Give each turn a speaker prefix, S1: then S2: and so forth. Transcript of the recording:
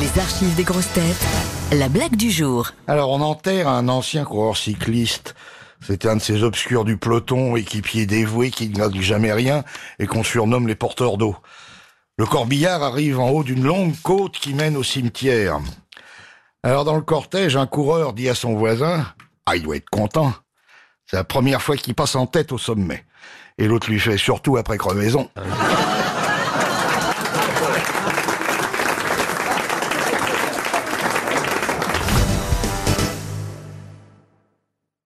S1: Les archives des grosses têtes. La blague du jour.
S2: Alors, on enterre un ancien coureur cycliste. C'était un de ces obscurs du peloton, équipier dévoué qui ne gagne jamais rien et qu'on surnomme les porteurs d'eau. Le corbillard arrive en haut d'une longue côte qui mène au cimetière. Alors, dans le cortège, un coureur dit à son voisin, ah, il doit être content. C'est la première fois qu'il passe en tête au sommet. Et l'autre lui fait surtout après crevaison.